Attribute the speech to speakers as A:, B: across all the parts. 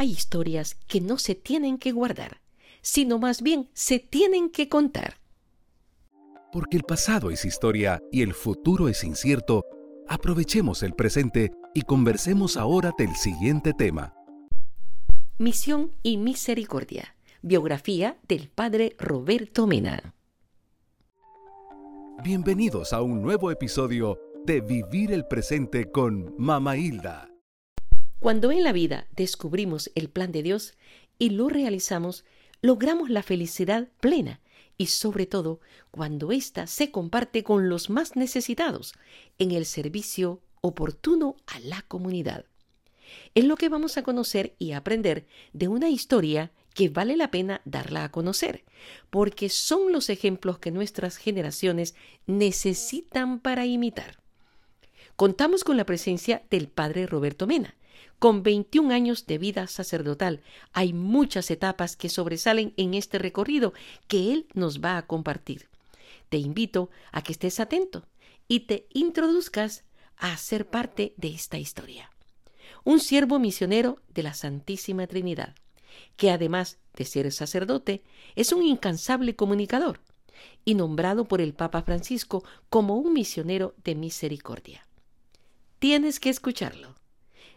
A: Hay historias que no se tienen que guardar, sino más bien se tienen que contar.
B: Porque el pasado es historia y el futuro es incierto, aprovechemos el presente y conversemos ahora del siguiente tema.
A: Misión y Misericordia. Biografía del Padre Roberto Mena.
B: Bienvenidos a un nuevo episodio de Vivir el Presente con Mama Hilda.
A: Cuando en la vida descubrimos el plan de Dios y lo realizamos, logramos la felicidad plena y sobre todo cuando ésta se comparte con los más necesitados en el servicio oportuno a la comunidad. Es lo que vamos a conocer y aprender de una historia que vale la pena darla a conocer, porque son los ejemplos que nuestras generaciones necesitan para imitar. Contamos con la presencia del padre Roberto Mena, con 21 años de vida sacerdotal. Hay muchas etapas que sobresalen en este recorrido que él nos va a compartir. Te invito a que estés atento y te introduzcas a ser parte de esta historia. Un siervo misionero de la Santísima Trinidad, que además de ser sacerdote, es un incansable comunicador y nombrado por el Papa Francisco como un misionero de misericordia. Tienes que escucharlo.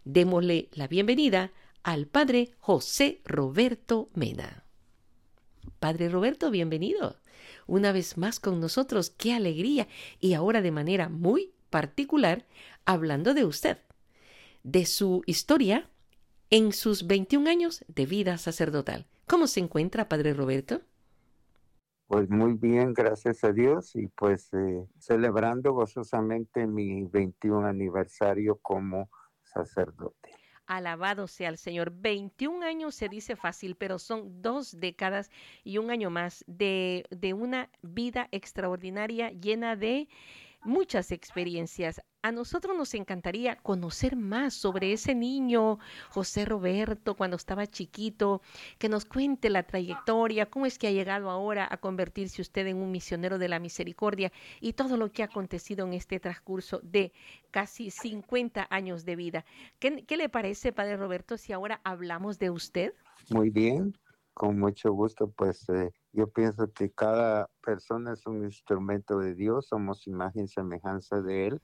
A: Démosle la bienvenida al Padre José Roberto Mena. Padre Roberto, bienvenido. Una vez más con nosotros, qué alegría. Y ahora de manera muy particular, hablando de usted, de su historia en sus 21 años de vida sacerdotal. ¿Cómo se encuentra, Padre Roberto?
C: Pues muy bien, gracias a Dios, y pues eh, celebrando gozosamente mi 21 aniversario como sacerdote.
A: Alabado sea el Señor. 21 años se dice fácil, pero son dos décadas y un año más de, de una vida extraordinaria llena de muchas experiencias. A nosotros nos encantaría conocer más sobre ese niño, José Roberto, cuando estaba chiquito, que nos cuente la trayectoria, cómo es que ha llegado ahora a convertirse usted en un misionero de la misericordia y todo lo que ha acontecido en este transcurso de casi 50 años de vida. ¿Qué, le parece, Padre Roberto, si ahora hablamos de usted?
C: Muy bien, con mucho gusto, pues eh, yo pienso que cada persona es un instrumento de Dios, somos imagen y semejanza de Él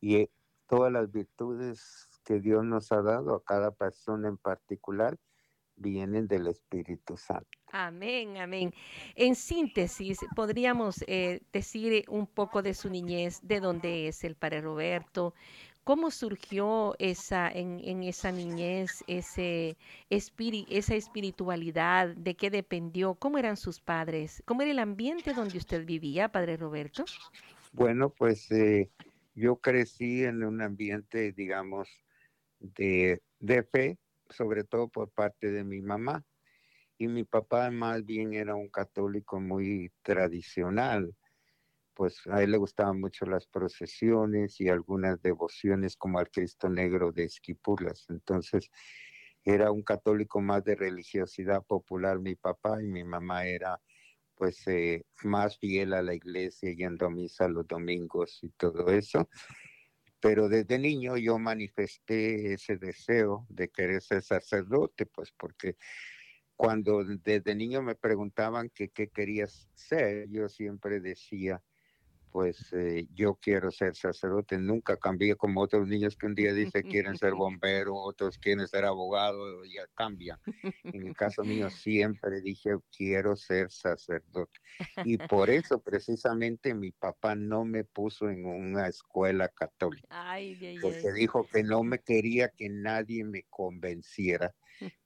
C: y eh, todas las virtudes que Dios nos ha dado a cada persona en particular vienen del Espíritu Santo.
A: Amén, amén. En síntesis, podríamos eh, decir un poco de su niñez, de dónde es el Padre Roberto, ¿Cómo surgió esa, en, esa niñez ese esa espiritualidad? ¿De qué dependió? ¿Cómo eran sus padres? ¿Cómo era el ambiente donde usted vivía, Padre Roberto?
C: Bueno, pues eh, yo crecí en un ambiente, digamos, de, de fe, sobre todo por parte de mi mamá. Y mi papá más bien era un católico muy tradicional pues a él le gustaban mucho las procesiones y algunas devociones como al Cristo Negro de Esquipulas. Entonces era un católico más de religiosidad popular mi papá y mi mamá era pues eh, más fiel a la iglesia yendo a misa los domingos y todo eso. Pero desde niño yo manifesté ese deseo de querer ser sacerdote, pues porque cuando desde niño me preguntaban qué querías ser, yo siempre decía, pues eh, yo quiero ser sacerdote, nunca cambié como otros niños que un día dicen quieren ser bombero, otros quieren ser abogado, ya cambian. En el caso mío siempre dije quiero ser sacerdote. Y por eso precisamente mi papá no me puso en una escuela católica, porque dijo que no me quería que nadie me convenciera,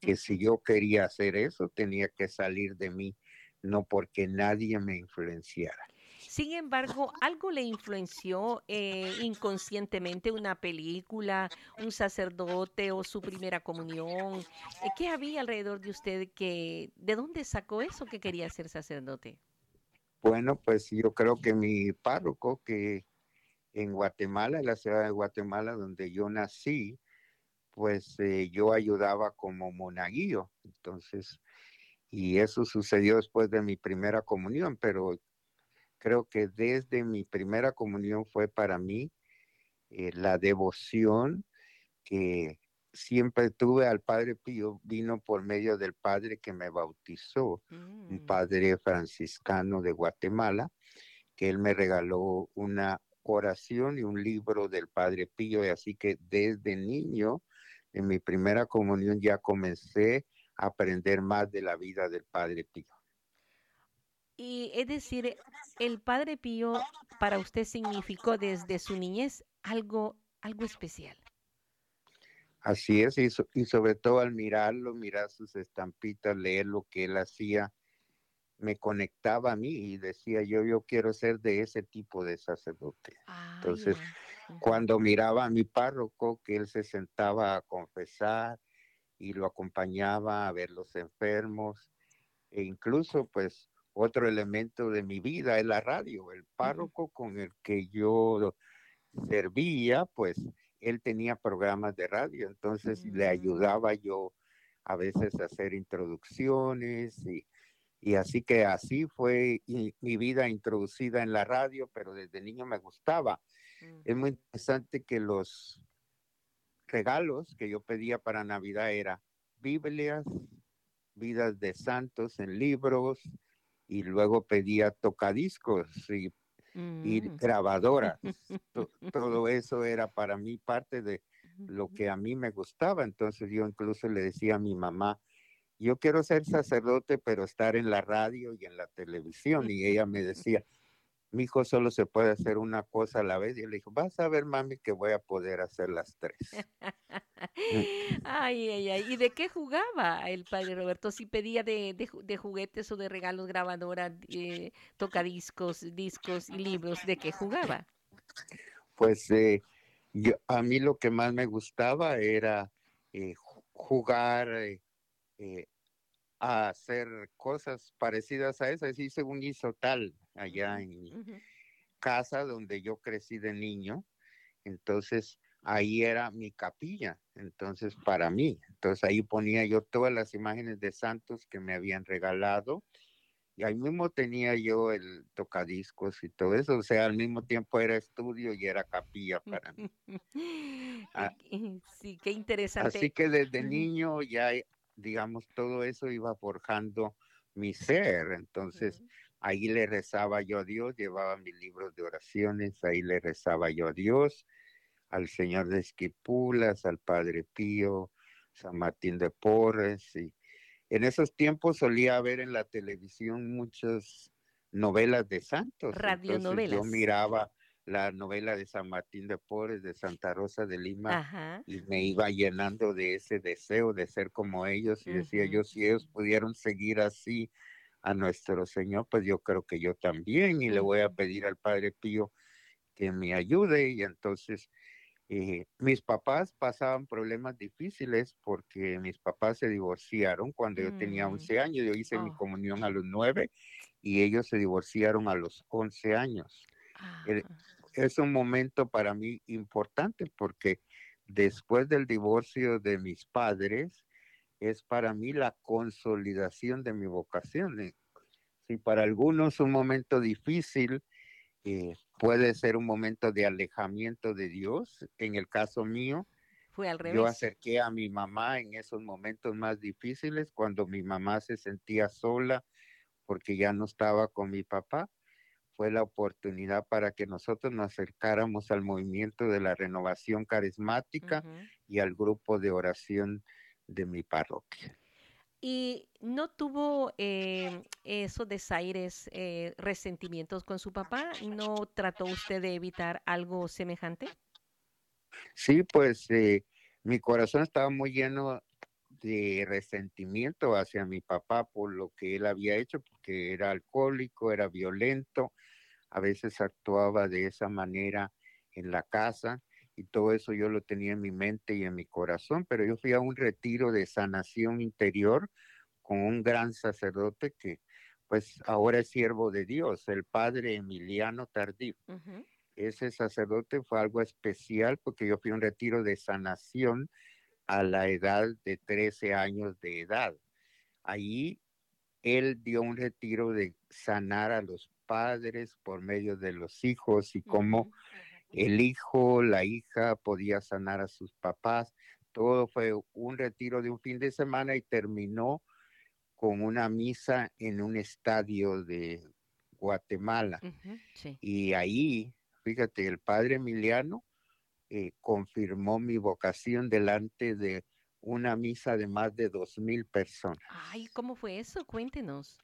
C: que si yo quería hacer eso tenía que salir de mí, no porque nadie me influenciara.
A: Sin embargo, algo le influenció eh, inconscientemente una película, un sacerdote o su primera comunión. Eh, ¿Qué había alrededor de usted que, de dónde sacó eso que quería ser sacerdote?
C: Bueno, pues yo creo que mi párroco, que en Guatemala, en la ciudad de Guatemala, donde yo nací, pues eh, yo ayudaba como monaguillo. Entonces, y eso sucedió después de mi primera comunión, pero creo que desde mi primera comunión fue para mí eh, la devoción que siempre tuve al Padre Pío, vino por medio del Padre que me bautizó, un
A: Mm,
C: Padre franciscano de Guatemala, que él me regaló una oración y un libro del Padre Pío, y así que desde niño, en mi primera comunión, ya comencé a aprender más de la vida del Padre Pío.
A: Y es decir, el Padre Pío para usted significó desde su niñez algo, algo especial.
C: Así es, y, so- y sobre todo al mirarlo, mirar sus estampitas, leer lo que él hacía, me conectaba a mí y decía yo, yo quiero ser de ese tipo de sacerdote.
A: Ah,
C: Entonces.
A: Ujú.
C: Cuando miraba a mi párroco, que él se sentaba a confesar y lo acompañaba a ver los enfermos, e incluso pues otro elemento de mi vida es la radio, el párroco con el que yo servía, pues él tenía programas de radio, entonces le
A: Mm.
C: ayudaba yo a veces a hacer introducciones y, y así que así fue y- mi vida introducida en la radio, pero desde niño me gustaba. Es muy interesante que los regalos que yo pedía para Navidad era Biblias, vidas de santos en libros y luego pedía tocadiscos y, y
A: Mm.
C: grabadoras. To- todo eso era para mí parte de lo que a mí me gustaba. Entonces yo incluso le decía a mi mamá, yo quiero ser sacerdote, pero estar en la radio y en la televisión. Y ella me decía, mi hijo solo se puede hacer una cosa a la vez. Y yo le dije, vas a ver, mami, que voy a poder hacer las tres.
A: Ay, ay, ay. ¿Y de qué jugaba el padre Roberto? Si pedía de, de de juguetes o de regalos, grabadoras, eh, tocadiscos, discos y libros, ¿de qué jugaba?
C: Pues eh, yo, a mí lo que más me gustaba era eh, ju- jugar eh, eh, a hacer cosas parecidas a esas. Hice un tal allá en mi casa donde yo crecí de niño. Entonces ahí era mi capilla. Entonces para mí. Entonces ahí ponía yo todas las imágenes de santos que me habían regalado. Y ahí mismo tenía yo el tocadiscos y todo eso. O sea, al mismo tiempo era estudio y era capilla para mí. Ah.
A: Sí, qué interesante.
C: Así que desde niño ya, digamos, todo eso iba forjando mi ser. Entonces, ahí le rezaba yo a Dios, llevaba mis libros de oraciones, ahí le rezaba yo a Dios, al Señor de Esquipulas, al Padre Pío, San Martín de Porres. Y en esos tiempos solía ver en la televisión muchas novelas de santos. Entonces,
A: Radionovelas.
C: yo miraba la novela de San Martín de Porres, de Santa Rosa de Lima,
A: Ajá.
C: y me iba llenando de ese deseo de ser como ellos y decía yo si ellos pudieron seguir así a nuestro Señor pues yo creo que yo también y le voy a pedir al Padre Pío que me ayude y entonces eh, mis papás pasaban problemas difíciles porque mis papás se divorciaron cuando yo tenía
A: Mm.
C: 11 años yo hice mi
A: Oh.
C: comunión a los 9 y ellos se divorciaron a los 11 años El-. Es un momento para mí importante porque después del divorcio de mis padres es para mí la consolidación de mi vocación. Eh, Si para algunos un momento difícil eh, puede ser un momento de alejamiento de Dios, en el caso mío,
A: Fue al
C: yo
A: revés.
C: acerqué a mi mamá en esos momentos más difíciles, cuando mi mamá se sentía sola porque ya no estaba con mi papá fue la oportunidad para que nosotros nos acercáramos al movimiento de la renovación carismática y al grupo de oración de mi parroquia.
A: ¿Y no tuvo eh, esos desaires, eh, resentimientos con su papá? ¿No trató usted de evitar algo semejante?
C: Sí, pues eh, mi corazón estaba muy lleno de resentimiento hacia mi papá por lo que él había hecho, porque era alcohólico, era violento, a veces actuaba de esa manera en la casa y todo eso yo lo tenía en mi mente y en mi corazón, pero yo fui a un retiro de sanación interior con un gran sacerdote que pues ahora es siervo de Dios, el padre Emiliano Tardif.
A: Ujú.
C: Ese sacerdote fue algo especial porque yo fui a un retiro de sanación a la edad de 13 años de edad. Ahí él dio un retiro de sanar a los padres por medio de los hijos y cómo el hijo, la hija podía sanar a sus papás. todo fue un retiro de un fin de semana y terminó con una misa en un estadio de Guatemala. Y ahí, fíjate, el padre Emiliano eh, confirmó mi vocación delante de una misa de más de dos mil personas.
A: Ay, ¿cómo fue eso? Cuéntenos.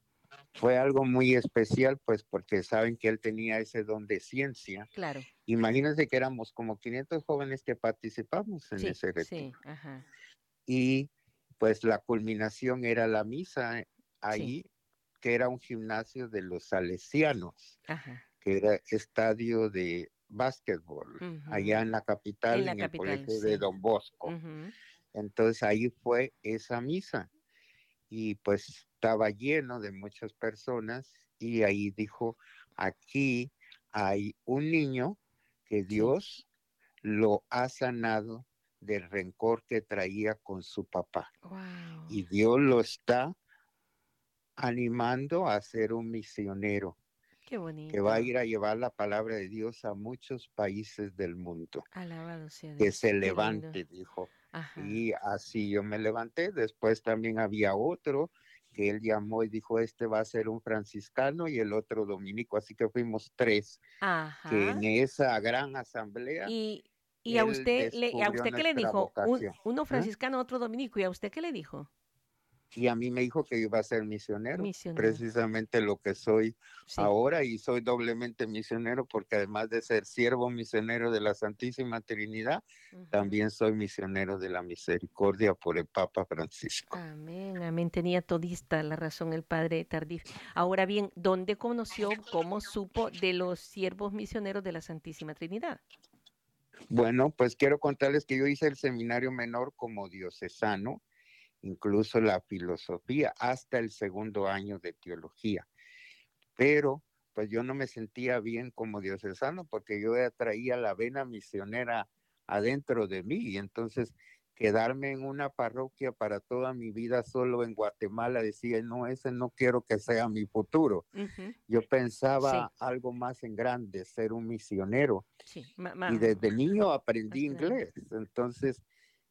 C: Fue algo muy especial, pues porque saben que él tenía ese don de ciencia.
A: Claro.
C: Imagínense que éramos como 500 jóvenes que participamos en ese retiro. Sí, ajá. Y pues la culminación era la misa ahí, que era un gimnasio de los salesianos, que era estadio de básquetbol, allá en la capital, en, el colegio de Don Bosco. Entonces ahí fue esa misa y pues estaba lleno de muchas personas y ahí dijo, aquí hay un niño que Dios lo ha sanado del rencor que traía con su papá. Y Dios lo está animando a ser un misionero.
A: Qué bonito.
C: Que va a ir a llevar la palabra de Dios a muchos países del mundo.
A: Alabado sea Dios.
C: Que se levante, dijo. Y así yo me levanté. Después también había otro que él llamó y dijo, este va a ser un franciscano y el otro dominico. Así que fuimos tres. Que en esa gran asamblea.
A: Y, y a usted, le, ¿a usted qué le dijo? uno ¿Eh? franciscano, otro dominico. ¿Y a usted qué le dijo?
C: Y a mí me dijo que iba a ser misionero, precisamente lo que soy ahora y soy doblemente misionero porque además de ser siervo misionero de la Santísima Trinidad, también soy misionero de la misericordia por el Papa Francisco.
A: Amén, amén. Tenía todista la razón el Padre Tardif. Ahora bien, ¿dónde conoció, cómo supo de los siervos misioneros de la Santísima Trinidad?
C: Bueno, pues quiero contarles que yo hice el seminario menor como diocesano incluso la filosofía, hasta el segundo año de teología. Pero pues yo no me sentía bien como diocesano porque yo ya traía la vena misionera adentro de mí y entonces quedarme en una parroquia para toda mi vida solo en Guatemala decía, no, ese no quiero que sea mi futuro. Yo pensaba algo más en grande, ser un misionero. y desde niño aprendí inglés, entonces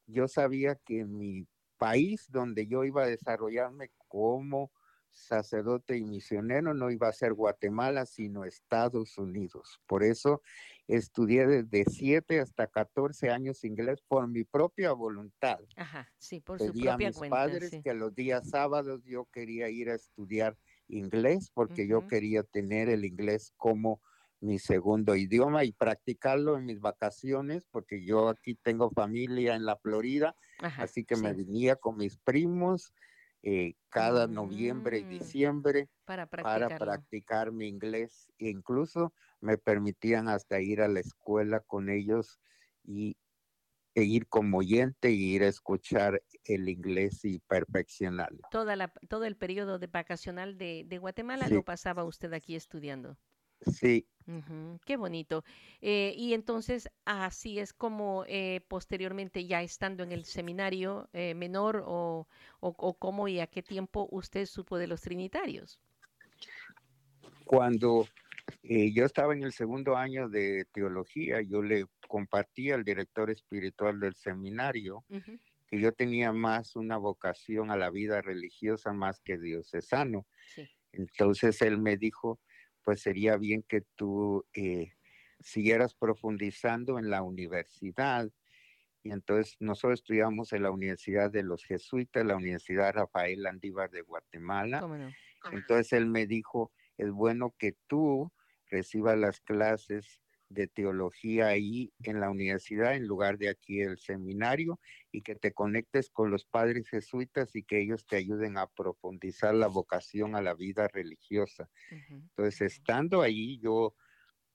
C: yo sabía que mi país donde yo iba a desarrollarme como sacerdote y misionero no iba a ser Guatemala, sino Estados Unidos. Por eso estudié desde 7 hasta 14 años inglés por mi propia voluntad.
A: Ajá, sí, por su propia
C: a mis padres que los días sábados yo quería ir a estudiar inglés porque yo quería tener el inglés como mi segundo idioma y practicarlo en mis vacaciones, porque yo aquí tengo familia en la Florida, así que me venía con mis primos eh, cada noviembre y mm. diciembre
A: para,
C: para, practicar mi inglés. E incluso me permitían hasta ir a la escuela con ellos y e ir como oyente y ir a escuchar el inglés y perfeccionarlo.
A: Toda la, todo el periodo de vacacional de, Guatemala lo pasaba usted aquí estudiando.
C: Sí.
A: qué bonito. Eh, y entonces así es como eh, posteriormente ya estando en el seminario eh, menor o, o, cómo y a qué tiempo usted supo de los trinitarios.
C: Cuando yo estaba en el segundo año de teología, yo le compartí al director espiritual del seminario que yo tenía más una vocación a la vida religiosa más que diocesano. Entonces él me dijo, pues sería bien que tú eh, siguieras profundizando en la universidad. Y entonces nosotros estudiamos en la Universidad de los Jesuitas, la Universidad Rafael Andívar de Guatemala. Entonces él me dijo, es bueno que tú recibas las clases de teología ahí en la universidad en lugar de aquí el seminario y que te conectes con los padres jesuitas y que ellos te ayuden a profundizar la vocación a la vida religiosa. Entonces, estando ahí, yo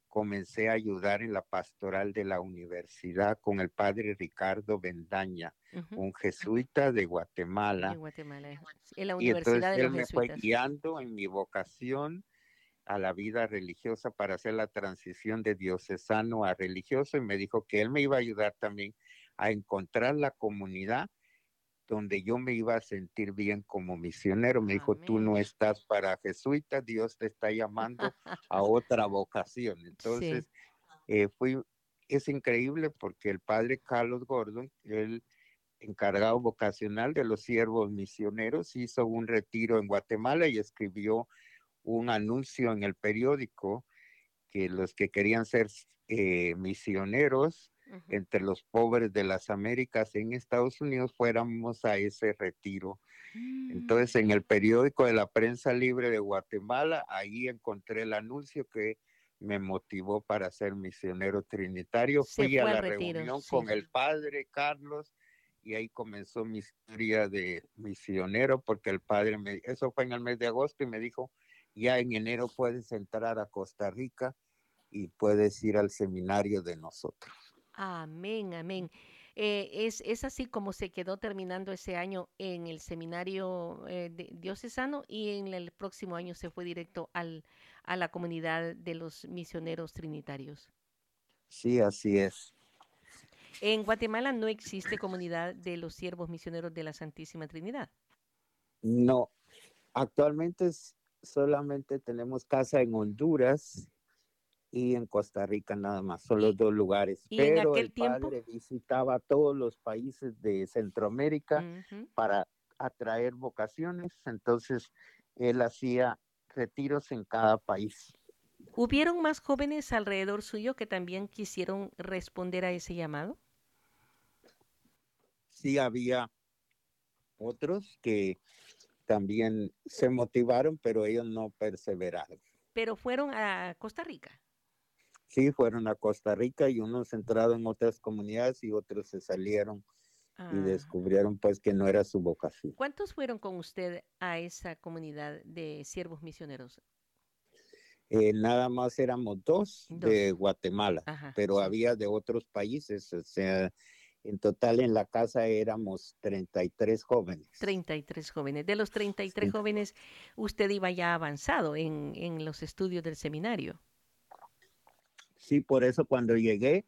C: comencé a ayudar en la pastoral de la universidad con el padre Ricardo Bendaña, un jesuita de Guatemala.
A: En la Universidad y entonces
C: él me fue guiando en mi vocación a la vida religiosa para hacer la transición de diocesano a religioso y me dijo que él me iba a ayudar también a encontrar la comunidad donde yo me iba a sentir bien como misionero. Me dijo, tú no estás para jesuita, Dios te está llamando a otra vocación. Entonces, eh, fui, es increíble porque el padre Carlos Gordon, él encargado vocacional de los siervos misioneros, hizo un retiro en Guatemala y escribió un anuncio en el periódico que los que querían ser eh, misioneros entre los pobres de las Américas en Estados Unidos fuéramos a ese retiro. Entonces, en el mm. periódico de la prensa libre de Guatemala, ahí encontré el anuncio que me motivó para ser misionero trinitario. Fui a la reunión con el padre Carlos y ahí comenzó mi historia de misionero porque el padre me, eso fue en el mes de agosto y me dijo, ya en enero puedes entrar a Costa Rica y puedes ir al seminario de nosotros.
A: Amén, amén. Eh, es, es, así como se quedó terminando ese año en el seminario eh, diocesano y en el próximo año se fue directo al, a la comunidad de los misioneros trinitarios.
C: Sí, así es.
A: En Guatemala no existe comunidad de los siervos misioneros de la Santísima Trinidad.
C: No, actualmente solamente tenemos casa en Honduras y en Costa Rica nada más, son los dos lugares. Pero el padre visitaba todos los países de Centroamérica para atraer vocaciones, entonces él hacía retiros en cada país.
A: ¿Hubieron más jóvenes alrededor suyo que también quisieron responder a ese llamado?
C: Sí, había otros que también se motivaron, pero ellos no perseveraron.
A: Pero fueron a Costa Rica.
C: Sí, fueron a Costa Rica y unos entraron en otras comunidades y otros se salieron y ah. descubrieron pues que no era su vocación.
A: ¿Cuántos fueron con usted a esa comunidad de siervos misioneros?
C: Eh, nada más éramos dos, de Guatemala, pero había de otros países, o sea, en total en la casa éramos 33 jóvenes.
A: 33 jóvenes. De los 33 jóvenes, usted iba ya avanzado en, en los estudios del seminario.
C: Sí, por eso cuando llegué,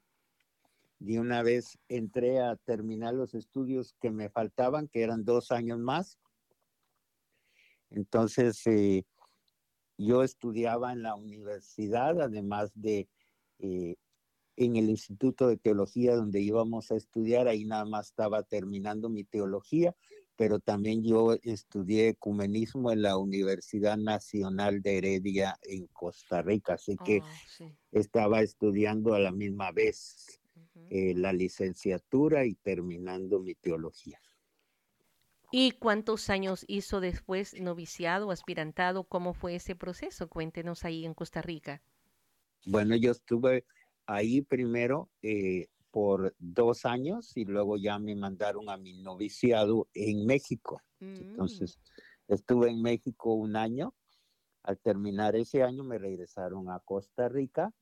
C: de una vez entré a terminar los estudios que me faltaban, que eran dos años más. Entonces, eh, yo estudiaba en la universidad, además de eh, en el Instituto de Teología donde íbamos a estudiar, ahí nada más estaba terminando mi teología, pero también yo estudié ecumenismo en la Universidad Nacional de Heredia en Costa Rica, así que oh, estaba estudiando a la misma vez eh, la licenciatura y terminando mi teología.
A: ¿Y cuántos años hizo después noviciado, aspirantado? ¿Cómo fue ese proceso? Cuéntenos ahí en Costa Rica.
C: Bueno, yo estuve ahí primero eh, por dos años y luego ya me mandaron a mi noviciado en México. Mm. Entonces, estuve en México un año. Al terminar ese año me regresaron a Costa Rica.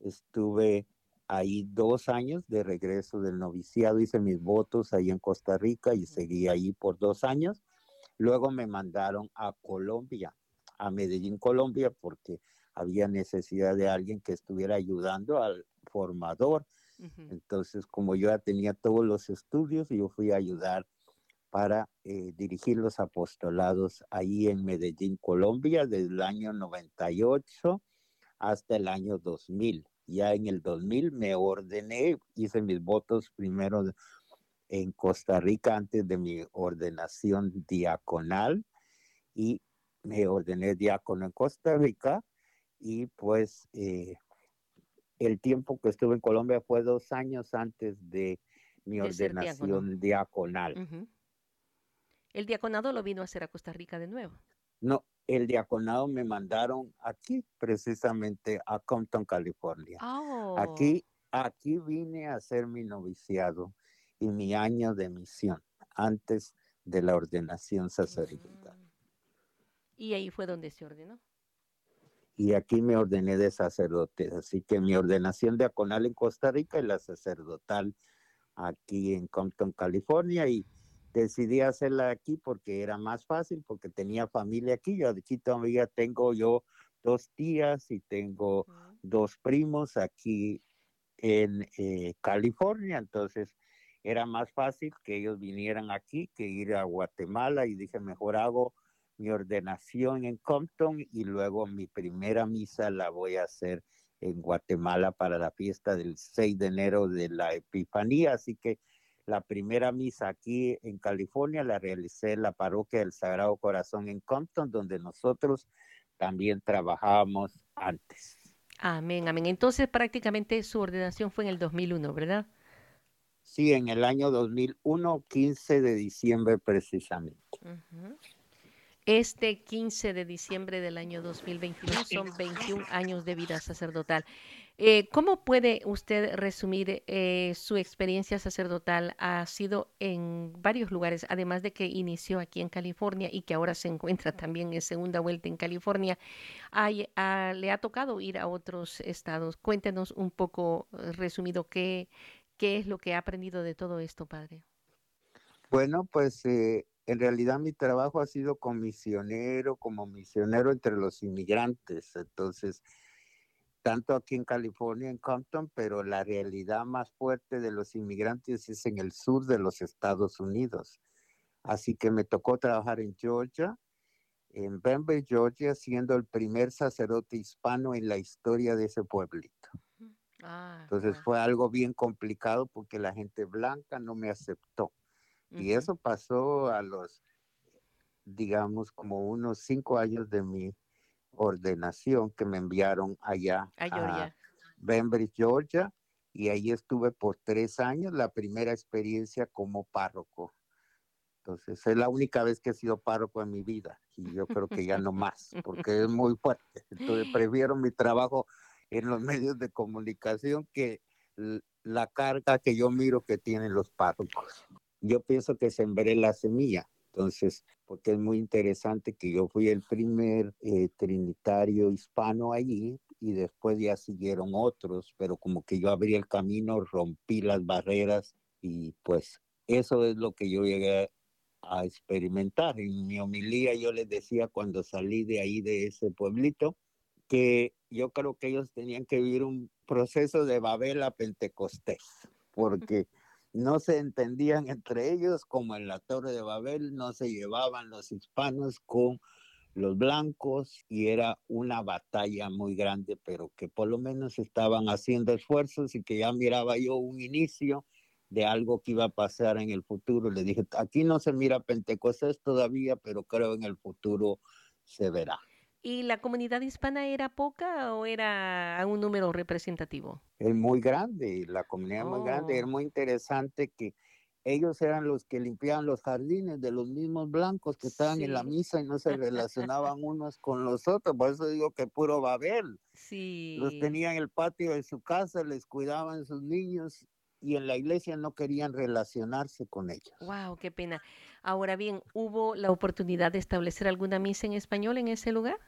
C: Estuve ahí dos años de regreso del noviciado. Hice mis votos ahí en Costa Rica y seguí ahí por dos años. Luego me mandaron a Colombia, a Medellín, Colombia, porque había necesidad de alguien que estuviera ayudando al formador entonces, como yo ya tenía todos los estudios, yo fui a ayudar para eh, dirigir los apostolados ahí en Medellín, Colombia, desde el año 98 hasta el año 2000. Ya en el 2000 me ordené, hice mis votos primero en Costa Rica antes de mi ordenación diaconal y me ordené diácono en Costa Rica y pues eh, el tiempo que estuve en Colombia fue dos años antes de mi ordenación diaconal.
A: ¿El diaconado lo vino a hacer a Costa Rica de nuevo?
C: No, el diaconado me mandaron aquí, precisamente a Compton, California.
A: Oh.
C: Aquí, aquí vine a hacer mi noviciado y mi año de misión antes de la ordenación sacerdotal. Mm.
A: Y ahí fue donde se ordenó
C: y aquí me ordené de sacerdote. Así que mi ordenación diaconal en Costa Rica y la sacerdotal aquí en Compton, California. Y decidí hacerla aquí porque era más fácil, porque tenía familia aquí. Yo aquí todavía tengo yo dos tías y tengo dos primos aquí en eh, California. Entonces era más fácil que ellos vinieran aquí que ir a Guatemala y dije, mejor hago mi ordenación en Compton y luego mi primera misa la voy a hacer en Guatemala para la fiesta del 6 de enero de la Epifanía. Así que la primera misa aquí en California la realicé en la parroquia del Sagrado Corazón en Compton, donde nosotros también trabajábamos antes.
A: Amén, amén. Entonces prácticamente su ordenación fue en el 2001, ¿verdad?
C: Sí, en el año 2001, 15 de diciembre precisamente.
A: Este 15 de diciembre del año 2021 son 21 años de vida sacerdotal. Eh, ¿Cómo puede usted resumir eh, su experiencia sacerdotal? Ha sido en varios lugares, además de que inició aquí en California y que ahora se encuentra también en segunda vuelta en California. Ah, ¿Le ha tocado ir a otros estados? Cuéntenos un poco eh, resumido qué, qué es lo que ha aprendido de todo esto, padre.
C: Bueno, pues en realidad mi trabajo ha sido como misionero, como misionero entre los inmigrantes. Entonces, tanto aquí en California, en Compton, pero la realidad más fuerte de los inmigrantes es en el sur de los Estados Unidos. Así que me tocó trabajar en Georgia, en Denver, Georgia, siendo el primer sacerdote hispano en la historia de ese pueblito. Ah, Entonces fue algo bien complicado porque la gente blanca no me aceptó. Y eso pasó a los, digamos, como unos cinco años de mi ordenación que me enviaron allá a, Georgia. Georgia, y ahí estuve por tres años, la primera experiencia como párroco. Entonces, es la única vez que he sido párroco en mi vida y yo creo que ya no más, porque es muy fuerte. Entonces, prefiero mi trabajo en los medios de comunicación que la carga que yo miro que tienen los párrocos yo pienso que sembré la semilla. Entonces, porque es muy interesante que yo fui el primer eh, trinitario hispano allí y después ya siguieron otros, pero como que yo abrí el camino, rompí las barreras y pues eso es lo que yo llegué a experimentar. En mi homilía yo les decía cuando salí de ahí, de ese pueblito, que yo creo que ellos tenían que vivir un proceso de Babel a Pentecostés, porque no se entendían entre ellos, como en la Torre de Babel, no se llevaban los hispanos con los blancos y era una batalla muy grande, pero que por lo menos estaban haciendo esfuerzos y que ya miraba yo un inicio de algo que iba a pasar en el futuro. Le dije, aquí no se mira Pentecostés todavía, pero creo en el futuro se verá.
A: ¿Y la comunidad hispana era poca o era un número representativo?
C: Es muy grande, la comunidad es muy grande, es oh. muy interesante que ellos eran los que limpiaban los jardines de los mismos blancos que estaban en la misa y no se relacionaban unos con los otros, por eso digo que puro Babel. Sí. Los tenían en el patio de su casa, les cuidaban sus niños y en la iglesia no querían relacionarse con ellos.
A: Wow, qué pena. Ahora bien, ¿hubo la oportunidad de establecer alguna misa en español en ese lugar?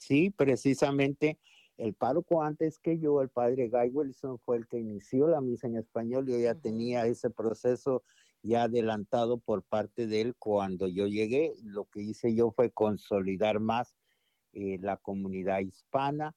C: Sí, precisamente el párroco antes que yo, el padre Guy Wilson, fue el que inició la misa en español. Yo ya tenía ese proceso ya adelantado por parte de él cuando yo llegué. Lo que hice yo fue consolidar más eh, la comunidad hispana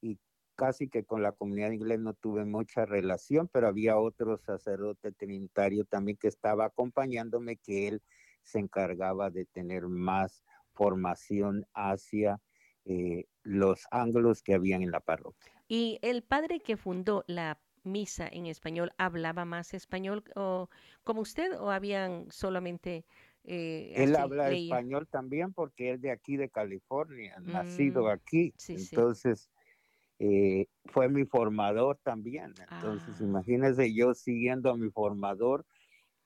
C: y casi que con la comunidad inglesa no tuve mucha relación, pero había otro sacerdote trinitario también que estaba acompañándome, que él se encargaba de tener más formación hacia eh, los ángulos que habían en la parroquia.
A: ¿Y el padre que fundó la misa en español hablaba más español o, como usted o habían solamente...
C: Eh, Él habla español también porque es de aquí, de California, nacido mm, aquí. Entonces, eh, fue mi formador también. Entonces, ah. imagínese yo siguiendo a mi formador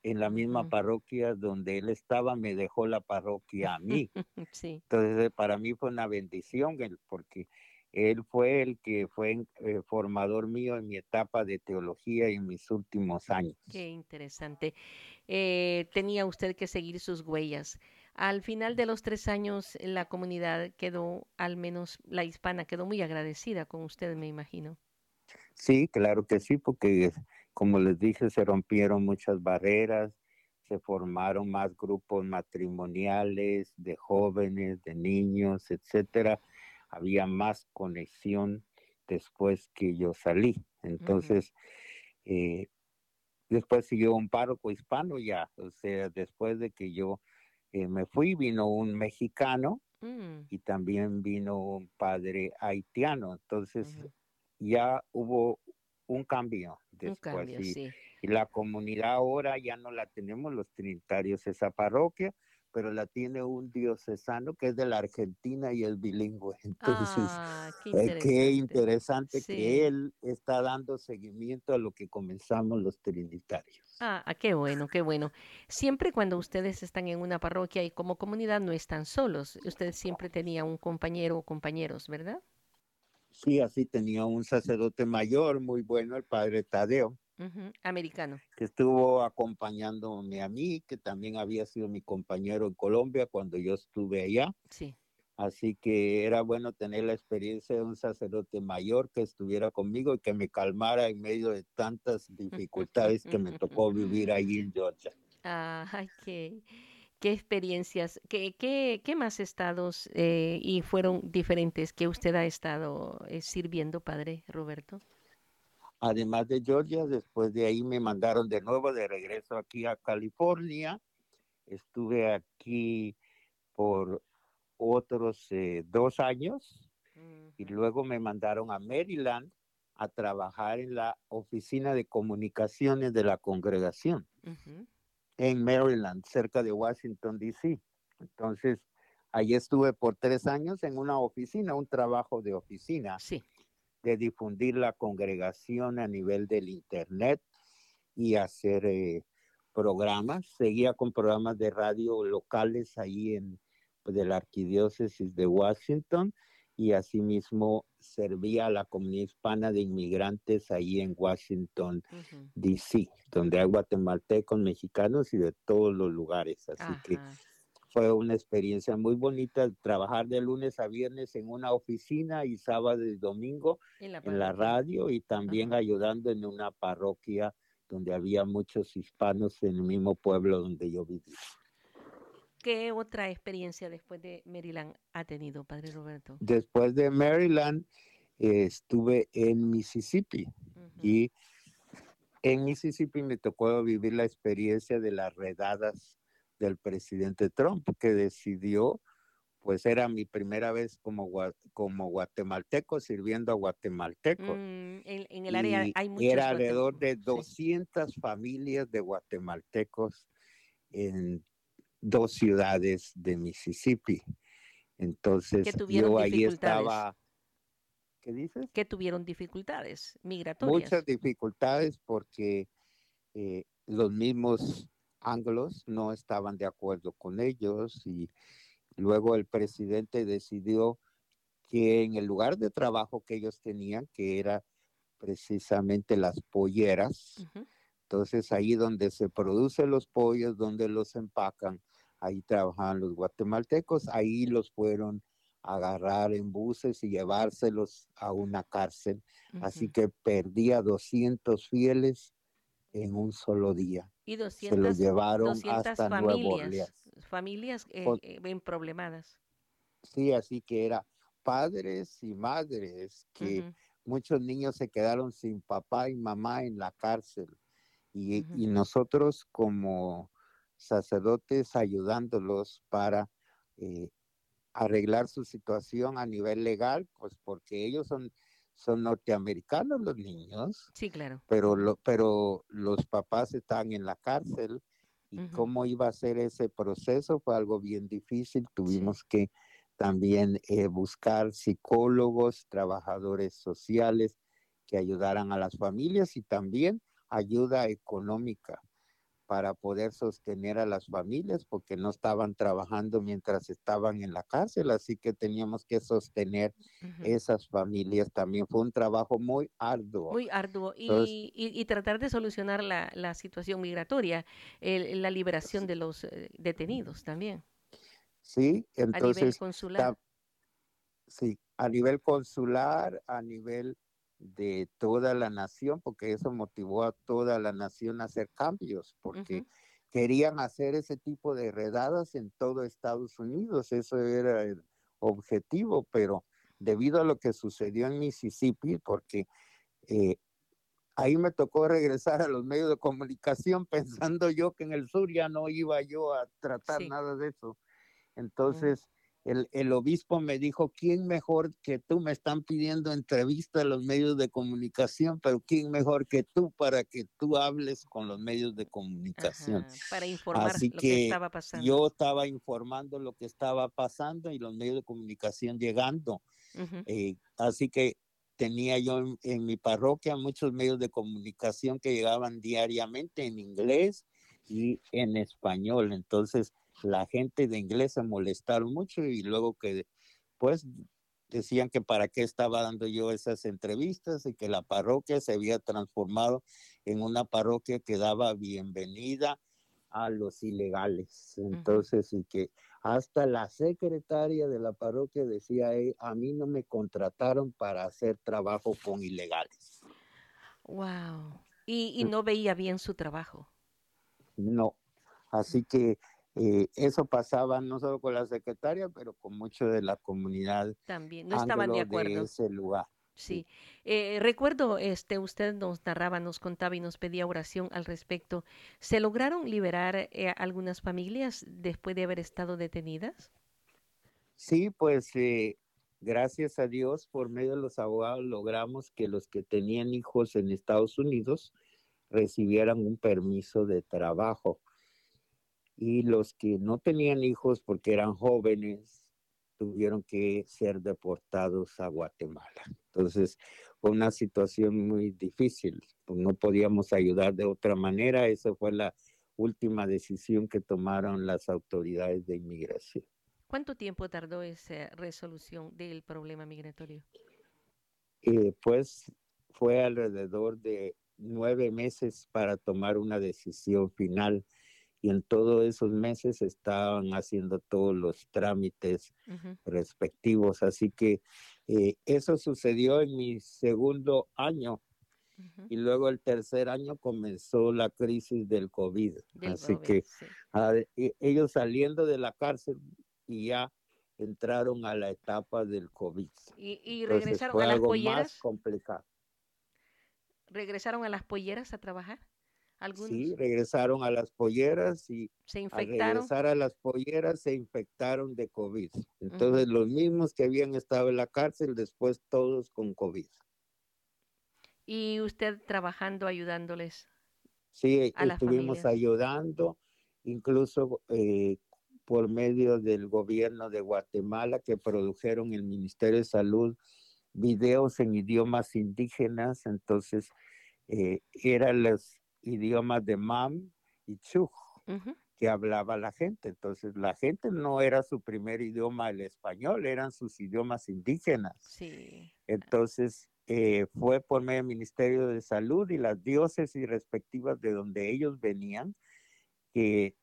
C: en la misma parroquia donde él estaba, me dejó la parroquia a mí. Entonces, para mí fue una bendición porque él fue el que fue eh, formador mío en mi etapa de teología en mis últimos años.
A: Qué interesante. Eh, tenía usted que seguir sus huellas. Al final de los tres años, la comunidad quedó, al menos la hispana, quedó muy agradecida con usted, me imagino.
C: Sí, claro que sí, porque como les dije, se rompieron muchas barreras, se formaron más grupos matrimoniales de jóvenes, de niños, etcétera. Había más conexión después que yo salí. Entonces, eh, después siguió un párroco hispano ya, o sea, después de que yo eh, me fui, vino un mexicano mm. y también vino un padre haitiano. Entonces, ya hubo un cambio después. Y la comunidad ahora ya no la tenemos los trinitarios, esa parroquia, pero la tiene un diocesano que es de la Argentina y es bilingüe. Entonces,
A: Ah, qué
C: eh, qué
A: interesante. Sí.
C: que él está dando seguimiento a lo que comenzamos los trinitarios.
A: Ah, ah, qué bueno, qué bueno. Siempre cuando ustedes están en una parroquia y como comunidad no están solos. Ustedes siempre tenían un compañero o compañeros, ¿verdad?
C: Sí, así tenía un sacerdote mayor muy bueno, el padre Tadeo,
A: Ujú, Americano.
C: que estuvo acompañándome a mí, que también había sido mi compañero en Colombia cuando yo estuve allá.
A: Sí.
C: Así que era bueno tener la experiencia de un sacerdote mayor que estuviera conmigo y que me calmara en medio de tantas dificultades que me tocó vivir ahí en Georgia.
A: Ah, ay, qué, experiencias, qué, qué, qué más estados eh, y fueron diferentes que usted ha estado eh, sirviendo, padre Roberto.
C: Además de Georgia, después de ahí me mandaron de nuevo de regreso aquí a California. Estuve aquí por otros eh, dos años y luego me mandaron a Maryland a trabajar en la oficina de comunicaciones de la congregación
A: ujú,
C: en Maryland, cerca de Washington, D.C. Entonces, ahí estuve por tres años en una oficina, un trabajo de oficina
A: Sí.
C: de difundir la congregación a nivel del Internet y hacer eh, programas. Seguía con programas de radio locales ahí en pues, de la arquidiócesis de Washington y asimismo servía a la comunidad hispana de inmigrantes ahí en Washington, D.C., donde hay guatemaltecos, mexicanos y de todos los lugares. Así que fue una experiencia muy bonita trabajar de lunes a viernes en una oficina y sábado y domingo
A: En la
C: en la
A: parroquia.
C: radio y también ayudando en una parroquia donde había muchos hispanos en el mismo pueblo donde yo vivía.
A: ¿Qué otra experiencia después de Maryland ha tenido, padre Roberto?
C: Después de Maryland eh, estuve en Mississippi
A: Ujú,
C: y en Mississippi me tocó vivir la experiencia de las redadas del presidente Trump que decidió, pues era mi primera vez como, como guatemalteco sirviendo a guatemaltecos.
A: Mm, en, en el área
C: y
A: hay muchos
C: era alrededor de
A: guatemaltecos. Sí.
C: 200 familias de guatemaltecos en dos ciudades de Mississippi. Entonces yo ahí estaba, ¿qué dices?
A: Que tuvieron dificultades migratorias.
C: Muchas dificultades porque eh, los mismos anglos no estaban de acuerdo con ellos y luego el presidente decidió que en el lugar de trabajo que ellos tenían, que era precisamente las polleras, entonces ahí donde se producen los pollos, donde los empacan, ahí trabajaban los guatemaltecos, ahí los fueron a agarrar en buses y llevárselos a una cárcel. Así que perdía 200 fieles en un solo día.
A: Y
C: Se los
A: 200,
C: llevaron
A: 200
C: hasta
A: familias,
C: Orleans.
A: familias eh, eh, bien problemadas.
C: Sí, así que era padres y madres que muchos niños se quedaron sin papá y mamá en la cárcel. Y nosotros como sacerdotes ayudándolos para eh, arreglar su situación a nivel legal, pues porque ellos son, son norteamericanos los niños,
A: Sí, claro.
C: pero, lo, pero los papás están en la cárcel y cómo iba a ser ese proceso fue algo bien difícil. Tuvimos que también eh, buscar psicólogos, trabajadores sociales que ayudaran a las familias y también ayuda económica para poder sostener a las familias porque no estaban trabajando mientras estaban en la cárcel, así que teníamos que sostener esas familias también. Fue un trabajo muy arduo.
A: Muy arduo. Y,
C: Entonces-
A: y- y tratar de solucionar la, la situación migratoria, el- la liberación de los eh, detenidos también,
C: Sí,
A: a nivel
C: entonces
A: consular.
C: ta- Sí, a nivel consular, a nivel de toda la nación, porque eso motivó a toda la nación a hacer cambios, porque querían hacer ese tipo de redadas en todo Estados Unidos, eso era el objetivo, pero debido a lo que sucedió en Mississippi, porque eh, ahí me tocó regresar a los medios de comunicación pensando yo que en el sur ya no iba yo a tratar
A: Sí.
C: nada de eso. Entonces, el, obispo me dijo, ¿quién mejor que tú? Me están pidiendo entrevista a los medios de comunicación, pero ¿quién mejor que tú para que tú hables con los medios de comunicación?
A: para informar Así lo que, estaba pasando.
C: Yo estaba informando lo que estaba pasando y los medios de comunicación llegando. Eh, así que tenía yo en, en, mi parroquia muchos medios de comunicación que llegaban diariamente en inglés y en español. Entonces, la gente de inglés se molestaron mucho y luego que pues decían que para qué estaba dando yo esas entrevistas y que la parroquia se había transformado en una parroquia que daba bienvenida a los ilegales. Entonces, y que hasta la secretaria de la parroquia decía, a mí no me contrataron para hacer trabajo con ilegales.
A: Wow. Y, y mm. no veía bien su trabajo.
C: No. Así que eh, eso pasaba no solo con la secretaria, pero con mucho de la comunidad.
A: También, no estaban de acuerdo.
C: ese lugar.
A: Sí, eh, recuerdo, este, usted nos narraba, nos contaba y nos pedía oración al respecto. ¿Se lograron liberar eh, algunas familias después de haber estado detenidas?
C: Sí, pues gracias a Dios, por medio de los abogados logramos que los que tenían hijos en Estados Unidos recibieran un permiso de trabajo y los que no tenían hijos porque eran jóvenes tuvieron que ser deportados a Guatemala. Entonces fue una situación muy difícil, pues, no podíamos ayudar de otra manera, esa fue la última decisión que tomaron las autoridades de inmigración.
A: ¿Cuánto tiempo tardó esa resolución del problema migratorio?
C: Eh, pues fue alrededor de nueve meses para tomar una decisión final y en todos esos meses estaban haciendo todos los trámites respectivos. Así que eh, eso sucedió en mi segundo año. Y luego el tercer año comenzó la crisis del COVID. Así que e, ellos saliendo de la cárcel y ya entraron a la etapa del COVID.
A: ¿Y, regresaron a las polleras? complicado. ¿Regresaron a las polleras a trabajar?
C: Sí, regresaron a las polleras y
A: ¿Se infectaron? al
C: regresar a las polleras se infectaron de COVID. Entonces los mismos que habían estado en la cárcel, después todos con COVID.
A: ¿Y usted trabajando, ayudándoles?
C: Sí, estuvimos ayudando, incluso eh, por medio del gobierno de Guatemala que produjeron el Ministerio de Salud videos en idiomas indígenas, entonces eh, eran los idiomas de Mam y Chuj que hablaba la gente. Entonces, la gente no era su primer idioma el español, eran sus idiomas indígenas.
A: Sí.
C: Entonces, eh, fue por medio del Ministerio de Salud y las diócesis respectivas de donde ellos venían que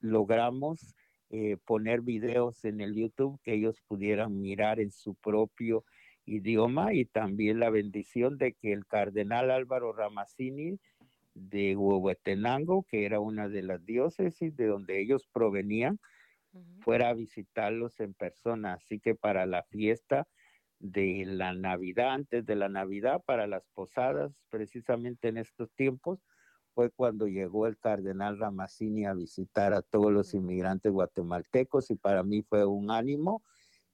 C: logramos eh, poner videos en el YouTube que ellos pudieran mirar en su propio idioma y también la bendición de que el cardenal Álvaro Ramazzini de Huehuetenango, que era una de las diócesis de donde ellos provenían, fuera a visitarlos en persona. Así que para la fiesta de la Navidad, antes de la Navidad, para las posadas, precisamente en estos tiempos, fue cuando llegó el cardenal Ramazzini a visitar a todos los inmigrantes guatemaltecos y para mí fue un ánimo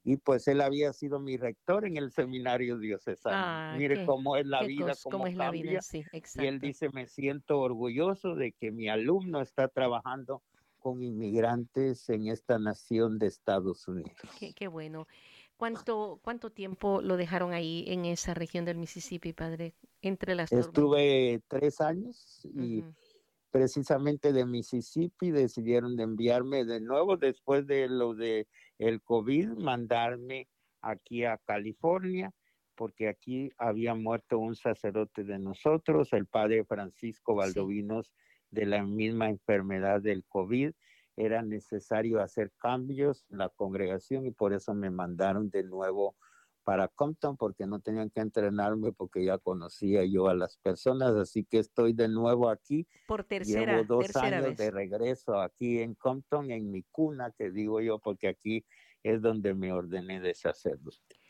C: y pues él había sido mi rector en el seminario diocesano. Ah, Mire cómo es la vida, cómo, es la vida, sí, Y él dice, me siento orgulloso de que mi alumno está trabajando con inmigrantes en esta nación de Estados Unidos.
A: Qué, bueno. ¿Cuánto, ¿Cuánto tiempo lo dejaron ahí en esa región del Mississippi, padre? Entre las
C: Estuve tres años y precisamente de Mississippi decidieron de enviarme de nuevo después de lo de el COVID, mandarme aquí a California, porque aquí había muerto un sacerdote de nosotros, el padre Francisco Valdovinos, de la misma enfermedad del COVID. Era necesario hacer cambios en la congregación y por eso me mandaron de nuevo para Compton porque no tenían que entrenarme porque ya conocía yo a las personas, así que estoy de nuevo aquí.
A: Por tercera,
C: Llevo dos años de regreso aquí en Compton, en mi cuna, que digo yo, porque aquí es donde me ordené de sacerdote.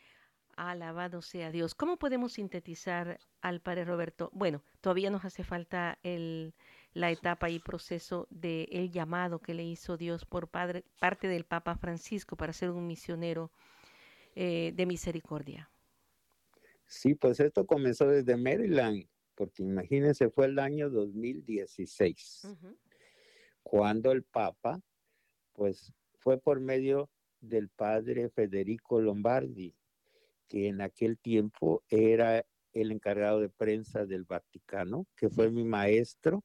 A: Alabado sea Dios. ¿Cómo podemos sintetizar al Padre Roberto? Bueno, todavía nos hace falta el, la etapa y proceso del el llamado que le hizo Dios por padre, parte del Papa Francisco para ser un misionero eh, de misericordia.
C: Sí, pues esto comenzó desde Maryland, porque imagínense, fue el año 2016, cuando el Papa, pues fue por medio del padre Federico Lombardi, que en aquel tiempo era el encargado de prensa del Vaticano, que fue mi maestro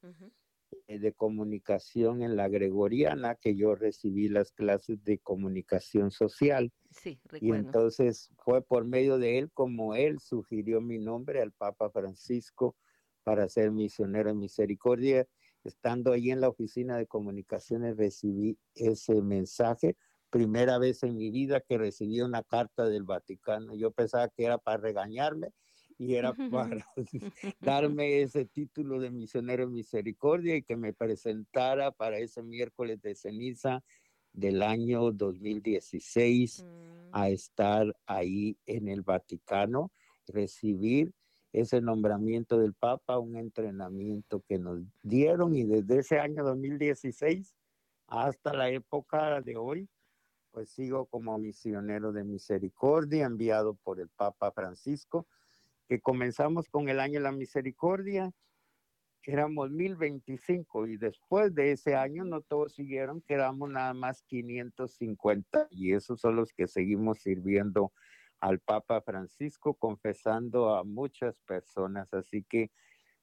C: de comunicación en la Gregoriana, que yo recibí las clases de comunicación social.
A: Sí,
C: Y entonces fue por medio de él como él sugirió mi nombre al Papa Francisco para ser misionero en misericordia. Estando ahí en la oficina de comunicaciones recibí ese mensaje. Primera vez en mi vida que recibí una carta del Vaticano. Yo pensaba que era para regañarme y era para darme ese título de misionero en misericordia y que me presentara para ese miércoles de ceniza del año 2016 a mm. estar ahí en el Vaticano, recibir ese nombramiento del Papa, un entrenamiento que nos dieron y desde ese año 2016 hasta la época de hoy, pues sigo como misionero de misericordia enviado por el Papa Francisco que comenzamos con el año de la misericordia, éramos 1025 y después de ese año no todos siguieron, quedamos nada más 550 y esos son los que seguimos sirviendo al Papa Francisco, confesando a muchas personas. Así que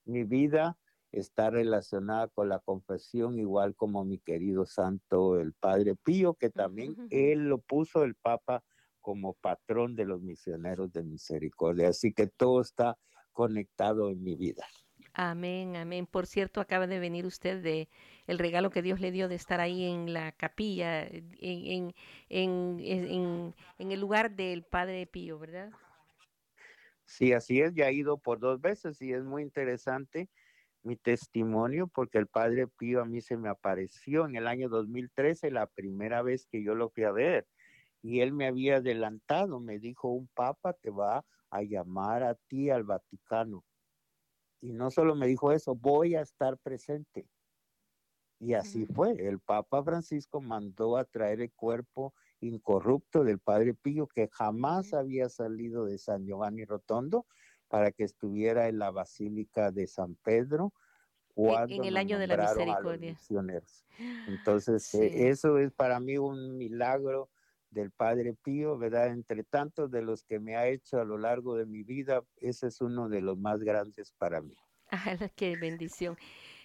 C: mi vida está relacionada con la confesión, igual como mi querido santo, el Padre Pío, que también él lo puso el Papa como patrón de los misioneros de misericordia. Así que todo está conectado en mi vida.
A: Amén, amén. Por cierto, acaba de venir usted de el regalo que Dios le dio de estar ahí en la capilla, en, en, en, en el lugar del Padre Pío, ¿verdad?
C: Sí, así es. Ya he ido por dos veces y es muy interesante mi testimonio porque el Padre Pío a mí se me apareció en el año 2013, la primera vez que yo lo fui a ver y él me había adelantado, me dijo, un papa te va a llamar a ti al Vaticano. Y no solo me dijo eso, voy a estar presente. Y así fue, el Papa Francisco mandó a traer el cuerpo incorrupto del Padre Pío, que jamás había salido de San Giovanni Rotondo, para que estuviera en la Basílica de San Pedro.
A: Cuando en el año de la misericordia.
C: Entonces, eh, eso es para mí un milagro del Padre Pío, ¿verdad? Entre tantos de los que me ha hecho a lo largo de mi vida, ese es uno de los más grandes para mí.
A: Ah, qué bendición.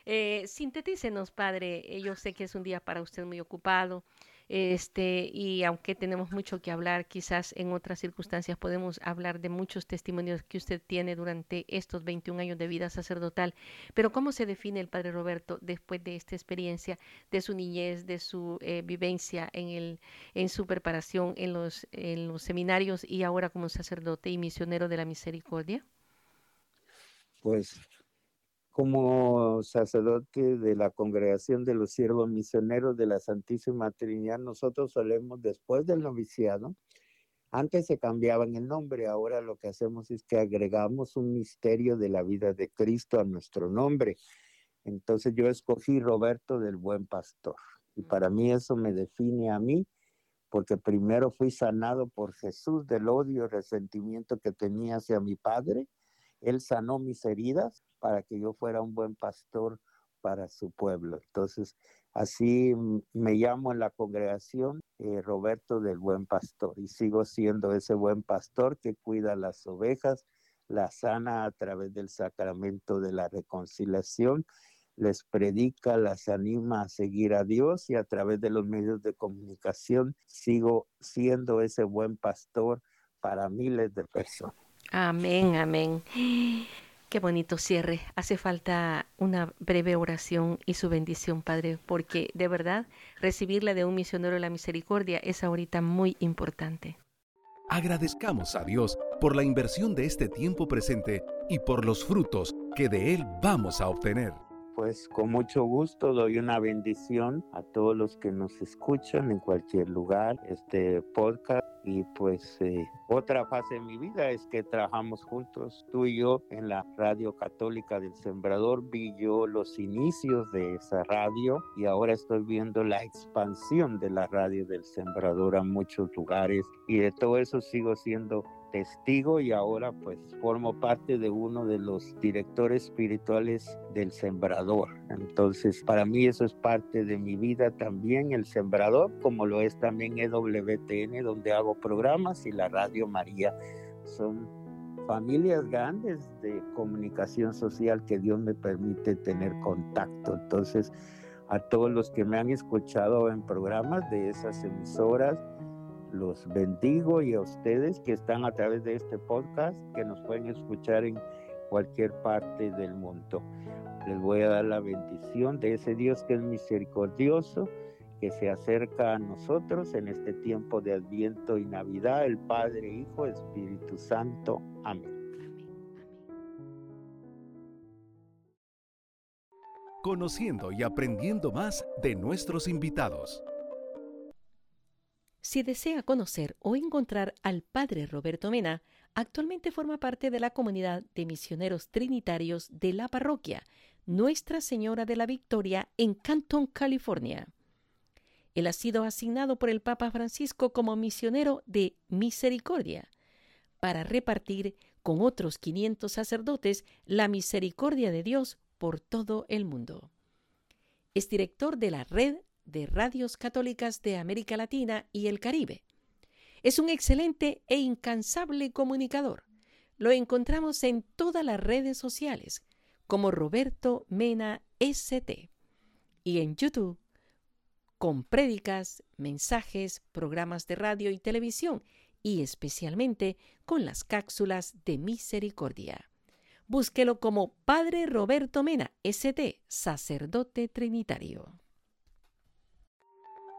A: Eh, sintetícenos, Padre. Eh, yo sé que es un día para usted muy ocupado. Este, y aunque tenemos mucho que hablar, quizás en otras circunstancias podemos hablar de muchos testimonios que usted tiene durante estos 21 años de vida sacerdotal. Pero ¿cómo se define el Padre Roberto después de esta experiencia, de su niñez, de su eh, vivencia en, el, en su preparación en los, en los seminarios y ahora como sacerdote y misionero de la misericordia?
C: Pues como sacerdote de la congregación de los siervos misioneros de la Santísima Trinidad, nosotros solemos, después del noviciado, antes se cambiaban el nombre, ahora lo que hacemos es que agregamos un misterio de la vida de Cristo a nuestro nombre. Entonces yo escogí Roberto del Buen Pastor. Y para mí eso me define a mí, porque primero fui sanado por Jesús del odio y resentimiento que tenía hacia mi Padre. Él sanó mis heridas para que yo fuera un buen pastor para su pueblo. Entonces, así me llamo en la congregación eh, Roberto del Buen Pastor y sigo siendo ese buen pastor que cuida las ovejas, las sana a través del sacramento de la reconciliación, les predica, las anima a seguir a Dios y a través de los medios de comunicación sigo siendo ese buen pastor para miles de personas.
A: Amén, amén. Qué bonito cierre. Hace falta una breve oración y su bendición, Padre, porque de verdad recibirla de un misionero de la misericordia es ahorita muy importante.
B: Agradezcamos a Dios por la inversión de este tiempo presente y por los frutos que de Él vamos a obtener.
C: Pues con mucho gusto doy una bendición a todos los que nos escuchan en cualquier lugar, este podcast, y pues... Eh, Otra fase de mi vida es que trabajamos juntos, tú y yo, en la radio católica del Sembrador. Vi yo los inicios de esa radio y ahora estoy viendo la expansión de la radio del Sembrador a muchos lugares y de todo eso sigo siendo testigo y ahora pues formo parte de uno de los directores espirituales del Sembrador. Entonces para mí eso es parte de mi vida también, el Sembrador, como lo es también EWTN, donde hago programas y la Radio María. Son familias grandes de comunicación social que Dios me permite tener contacto. Entonces a todos los que me han escuchado en programas de esas emisoras, los bendigo y a ustedes que están a través de este podcast, que nos pueden escuchar en cualquier parte del mundo. Les voy a dar la bendición de ese Dios que es misericordioso, que se acerca a nosotros en este tiempo de Adviento y Navidad, el Padre, Hijo, Espíritu Santo. Amén.
B: Conociendo y aprendiendo más de nuestros invitados.
A: Si desea conocer o encontrar al Padre Roberto Mena, actualmente forma parte de la comunidad de misioneros trinitarios de la parroquia Nuestra Señora de la Victoria en Canton, California. Él ha sido asignado por el Papa Francisco como misionero de misericordia para repartir con otros 500 sacerdotes la misericordia de Dios por todo el mundo. Es director de la Red de Radios Católicas de América Latina y el Caribe. Es un excelente e incansable comunicador. Lo encontramos en todas las redes sociales como Roberto Mena ST y en YouTube con prédicas, mensajes, programas de radio y televisión y especialmente con las cápsulas de misericordia. Búsquelo como Padre Roberto Mena ST, sacerdote trinitario.